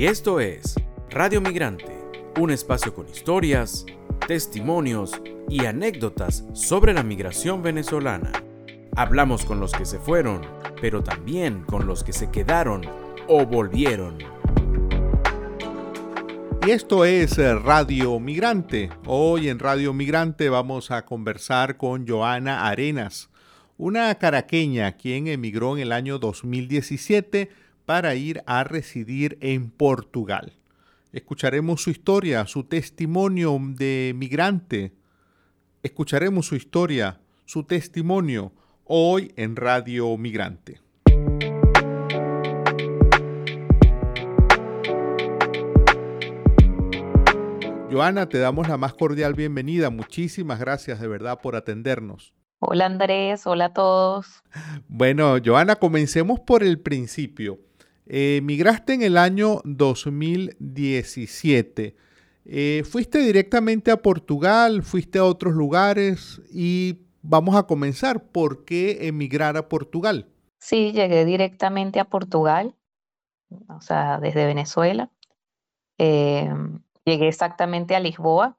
Y esto es Radio Migrante, un espacio con historias, testimonios y anécdotas sobre la migración venezolana. Hablamos con los que se fueron, pero también con los que se quedaron o volvieron. Y esto es eh, Radio Migrante. Hoy en Radio Migrante vamos a conversar con Joana Arenas, una caraqueña quien emigró en el año 2017 para ir a residir en Portugal. Escucharemos su historia, su testimonio de migrante. Escucharemos su historia, su testimonio, hoy en Radio Migrante. Joana, te damos la más cordial bienvenida. Muchísimas gracias de verdad por atendernos. Hola Andrés, hola a todos. Bueno, Joana, comencemos por el principio. Eh, migraste en el año 2017. Eh, ¿Fuiste directamente a Portugal? ¿Fuiste a otros lugares? Y vamos a comenzar. ¿Por qué emigrar a Portugal? Sí, llegué directamente a Portugal, o sea, desde Venezuela. Eh, Llegué exactamente a Lisboa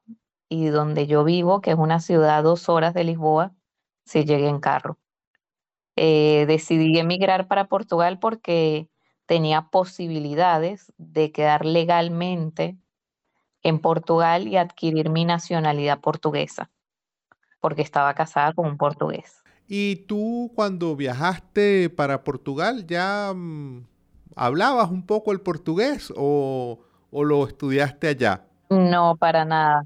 y donde yo vivo, que es una ciudad a dos horas de Lisboa, sí llegué en carro. Eh, decidí emigrar para Portugal porque tenía posibilidades de quedar legalmente en Portugal y adquirir mi nacionalidad portuguesa, porque estaba casada con un portugués. ¿Y tú cuando viajaste para Portugal ya mm, hablabas un poco el portugués o, o lo estudiaste allá? No, para nada.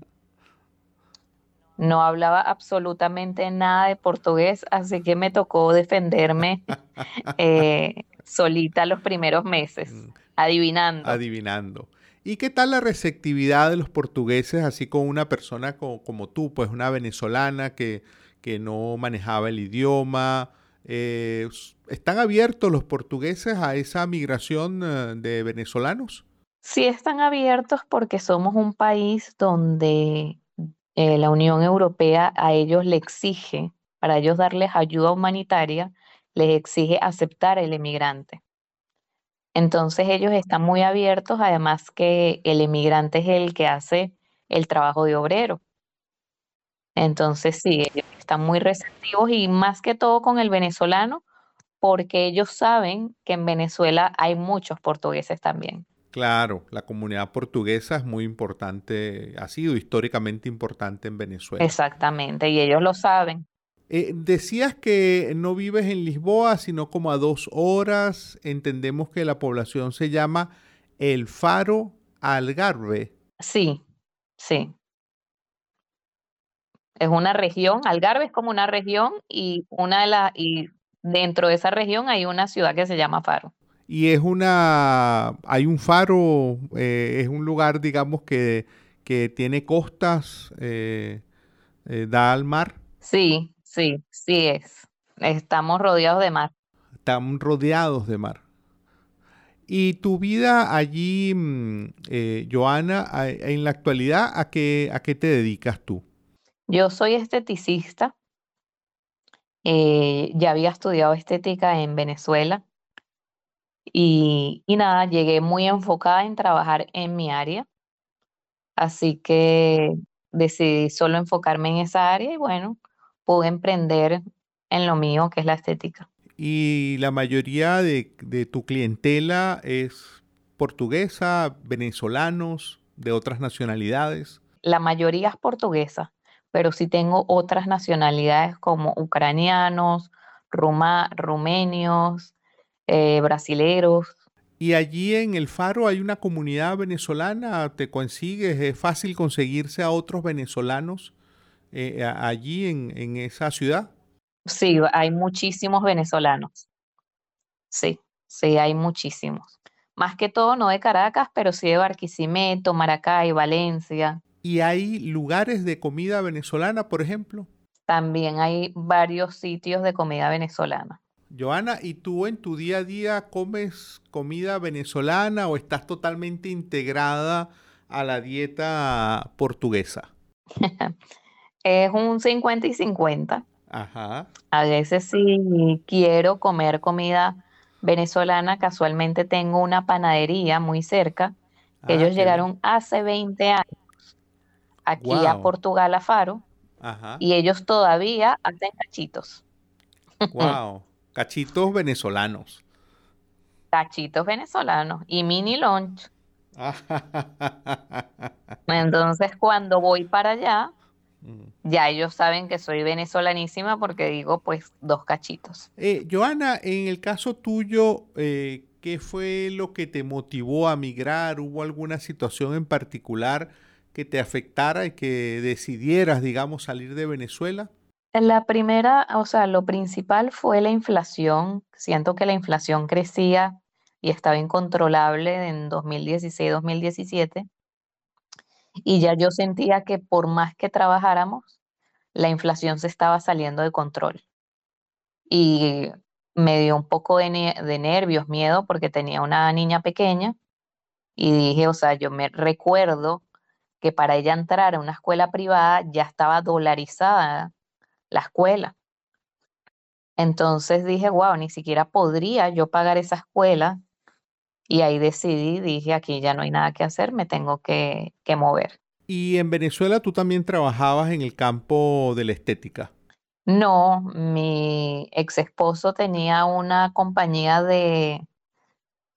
No hablaba absolutamente nada de portugués, así que me tocó defenderme eh, solita los primeros meses, mm. adivinando. Adivinando. ¿Y qué tal la receptividad de los portugueses, así con una persona como, tú, pues una venezolana que, que no manejaba el idioma? Eh, ¿Están abiertos los portugueses a esa migración eh, de venezolanos? Sí están abiertos porque somos un país donde eh, la Unión Europea a ellos le exige, para ellos darles ayuda humanitaria, les exige aceptar el emigrante. Entonces ellos están muy abiertos, además que el emigrante es el que hace el trabajo de obrero. Entonces sí, ellos están muy receptivos y más que todo con el venezolano, porque ellos saben que en Venezuela hay muchos portugueses también. Claro, la comunidad portuguesa es muy importante, ha sido históricamente importante en Venezuela. Exactamente, y ellos lo saben. Eh, decías que no vives en Lisboa, sino como a dos horas. Entendemos que la población se llama El Faro Algarve. Sí, sí. Es una región, Algarve es como una región y una de las y dentro de esa región hay una ciudad que se llama Faro y es una, hay un faro, eh, es un lugar, digamos, que, que tiene costas, eh, eh, da al mar. Sí, sí, sí es. Estamos rodeados de mar. Estamos rodeados de mar. Y tu vida allí, mm, Joana, en la actualidad, ¿a qué, ¿a qué te dedicas tú? Yo soy esteticista. ya había estudiado estética en Venezuela y, nada, llegué muy enfocada en trabajar en mi área, así que decidí solo enfocarme en esa área y bueno, pude emprender en lo mío, que es la estética. ¿Y la mayoría de, de tu clientela es portuguesa, venezolanos, de otras nacionalidades? La mayoría es portuguesa, pero sí tengo otras nacionalidades como ucranianos, ruma, rumenios, eh, brasileros. ¿Y allí en el Faro hay una comunidad venezolana? ¿Te consigues? ¿Es fácil conseguirse a otros venezolanos eh, allí en, esa ciudad? Sí, hay muchísimos venezolanos. Sí, sí, hay muchísimos. Más que todo, no de Caracas, pero sí de Barquisimeto, Maracay, Valencia. ¿Y hay lugares de comida venezolana, por ejemplo? También hay varios sitios de comida venezolana. Joana, ¿y tú en tu día a día comes comida venezolana o estás totalmente integrada a la dieta portuguesa? es un 50 y 50. Ajá. A veces si quiero comer comida venezolana, casualmente tengo una panadería muy cerca Ah, Ellos llegaron hace 20 años aquí a Portugal, a Faro, y ellos todavía hacen cachitos. Wow, cachitos venezolanos. Cachitos venezolanos y mini lunch. Entonces, cuando voy para allá. Ya ellos saben que soy venezolanísima porque digo, pues, dos cachitos. Eh, Joana, en el caso tuyo, eh, ¿qué fue lo que te motivó a migrar? ¿Hubo alguna situación en particular que te afectara y que decidieras, digamos, salir de Venezuela? La primera, o sea, lo principal fue la inflación. Siento que la inflación crecía y estaba incontrolable en 2016-2017. Y ya yo sentía que por más que trabajáramos, la inflación se estaba saliendo de control. Y me dio un poco de, nervios, miedo, porque tenía una niña pequeña y dije, o sea, yo me recuerdo que para ella entrar a una escuela privada ya estaba dolarizada la escuela. Entonces dije, wow, ni siquiera podría yo pagar esa escuela. Y ahí decidí, dije, aquí ya no hay nada que hacer, me tengo que, que mover. ¿Y en Venezuela tú también trabajabas en el campo de la estética? No, mi ex esposo tenía una compañía de,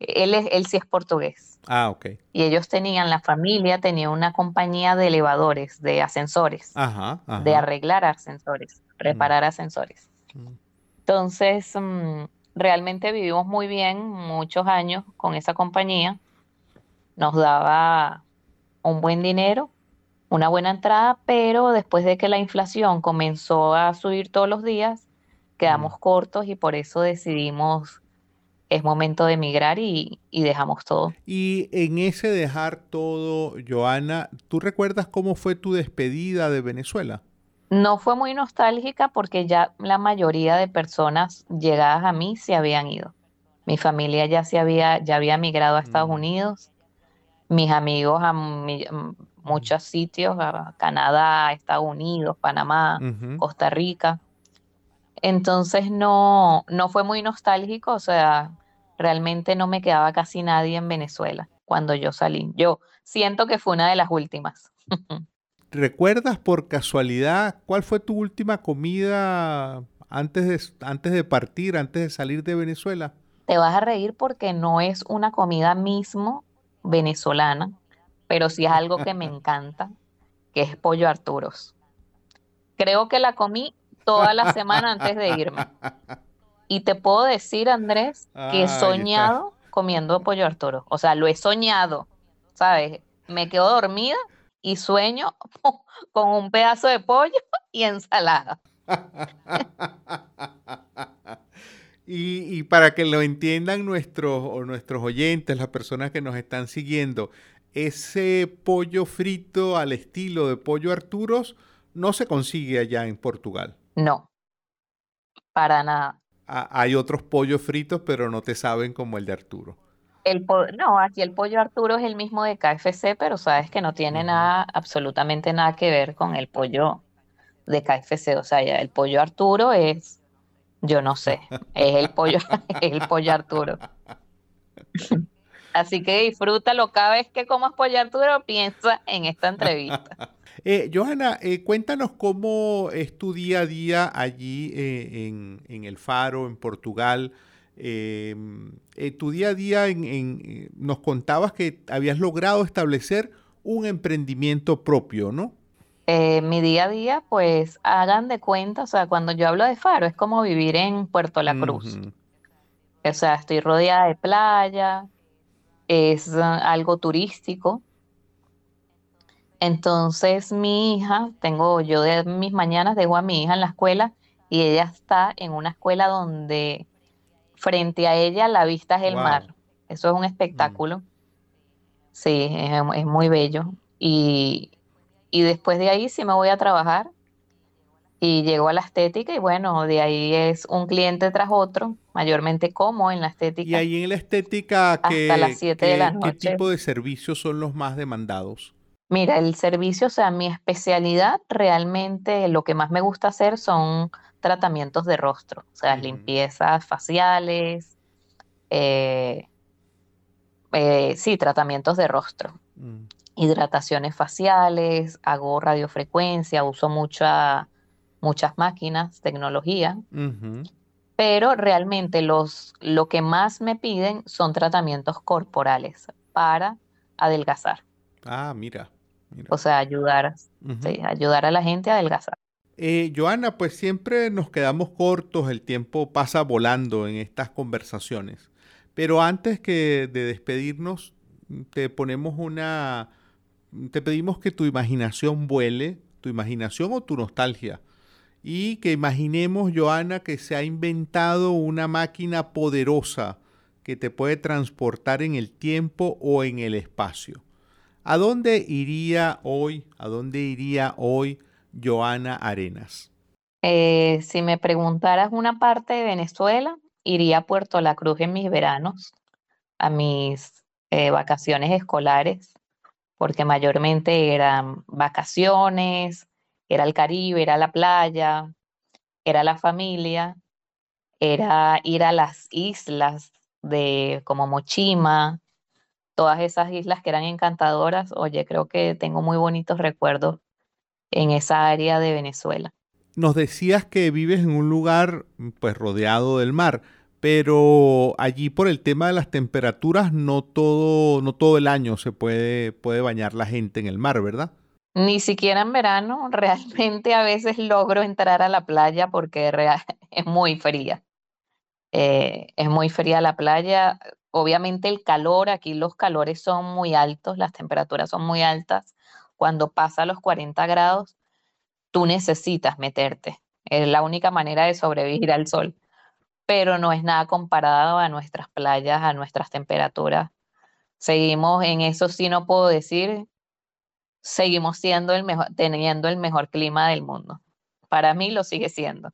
él, es, él sí es portugués. Ah, ok. Y ellos tenían, la familia tenía una compañía de elevadores, de ascensores, ajá, de arreglar ascensores, reparar ascensores. Entonces, mm, realmente vivimos muy bien muchos años con esa compañía. Nos daba un buen dinero una buena entrada, pero después de que la inflación comenzó a subir todos los días, quedamos cortos y por eso decidimos es momento de emigrar y, y, dejamos todo. Y en ese dejar todo, Joana, ¿tú recuerdas cómo fue tu despedida de Venezuela? No fue muy nostálgica porque ya la mayoría de personas llegadas a mí se habían ido. Mi familia ya se había, ya había migrado a Estados Unidos. Mis amigos a muchos sitios, Canadá, Estados Unidos, Panamá, Costa Rica. Entonces no, no fue muy nostálgico, o sea, realmente no me quedaba casi nadie en Venezuela cuando yo salí. Yo siento que fue una de las últimas. ¿Recuerdas por casualidad cuál fue tu última comida antes de, antes de partir, antes de salir de Venezuela? Te vas a reír porque no es una comida mismo venezolana, pero sí es algo que me encanta, que es pollo Arturos. Creo que la comí toda la semana antes de irme. Y te puedo decir, Andrés, que he soñado comiendo pollo Arturo. O sea, lo he soñado, ¿sabes? Me quedo dormida y sueño con un pedazo de pollo y ensalada. y, y, para que lo entiendan nuestros, nuestros oyentes, las personas que nos están siguiendo, ese pollo frito al estilo de pollo Arturos no se consigue allá en Portugal. No, para nada. hay otros pollos fritos, pero no te saben como el de Arturo. El no, aquí el pollo Arturo es el mismo de KFC, pero sabes que no tiene nada, absolutamente nada que ver con el pollo de KFC. O sea, ya el pollo Arturo es, yo no sé, es el pollo, es el pollo Arturo. Así que disfrútalo cada vez que comas pollo Arturo, piensa en esta entrevista. Eh, Johanna, eh, cuéntanos cómo es tu día a día allí eh, en, El Faro, en Portugal. Em, tu día a día, en, nos contabas que habías logrado establecer un emprendimiento propio, ¿no? mi día a día, pues hagan de cuenta, o sea, cuando yo hablo de Faro, es como vivir en Puerto La Cruz. O sea, estoy rodeada de playa, es ah, algo turístico. Entonces mi hija, tengo yo de mis mañanas dejo a mi hija en la escuela y ella está en una escuela donde frente a ella la vista es el mar. Eso es un espectáculo. Sí, es, muy bello. Y, y después de ahí sí me voy a trabajar y llego a la estética y bueno, de ahí es un cliente tras otro, mayormente como en la estética. Y ahí en la estética, ¿qué, las de ¿qué tipo de servicios son los más demandados? Mira, el servicio, o sea, mi especialidad realmente lo que más me gusta hacer son tratamientos de rostro, o sea, limpiezas faciales, eh, eh, sí, tratamientos de rostro. mm. hidrataciones faciales, hago radiofrecuencia, uso mucha, muchas máquinas, tecnología. Pero realmente los, lo que más me piden son tratamientos corporales para adelgazar. Ah, mira. O sea, ayudar, ayudar a la gente a adelgazar. Eh, Joana, pues siempre nos quedamos cortos, el tiempo pasa volando en estas conversaciones. Pero antes que de despedirnos, te ponemos una, te pedimos que tu imaginación vuele, tu imaginación o tu nostalgia, y que imaginemos, Joana, que se ha inventado una máquina poderosa que te puede transportar en el tiempo o en el espacio. ¿A dónde iría hoy? ¿A dónde iría hoy Joana Arenas? Eh, si me preguntaras una parte de Venezuela, iría a Puerto La Cruz en mis veranos, a mis eh, vacaciones escolares, porque mayormente eran vacaciones, era el Caribe, era la playa, era la familia, era ir a las islas de como Mochima, todas esas islas que eran encantadoras. Oye, creo que tengo muy bonitos recuerdos en esa área de Venezuela. Nos decías que vives en un lugar pues rodeado del mar, pero allí por el tema de las temperaturas no todo no todo el año se puede puede bañar la gente en el mar, ¿verdad? Ni siquiera en verano, realmente a veces logro entrar a la playa porque es muy fría. Eh, es muy fría la playa. Obviamente el calor, aquí los calores son muy altos, las temperaturas son muy altas cuando pasa los 40 grados, tú necesitas meterte. Es la única manera de sobrevivir al sol. Pero no es nada comparado a nuestras playas, a nuestras temperaturas. Seguimos en eso, sí no puedo decir, seguimos siendo el mejor, teniendo el mejor clima del mundo. Para mí lo sigue siendo.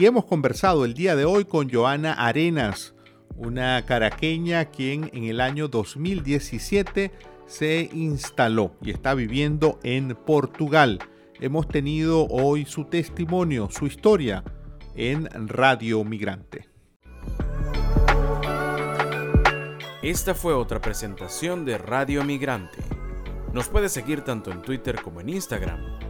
Y hemos conversado el día de hoy con Joana Arenas, una caraqueña quien en el año 2017 se instaló y está viviendo en Portugal. Hemos tenido hoy su testimonio, su historia en Radio Migrante. Esta fue otra presentación de Radio Migrante. Nos puede seguir tanto en Twitter como en Instagram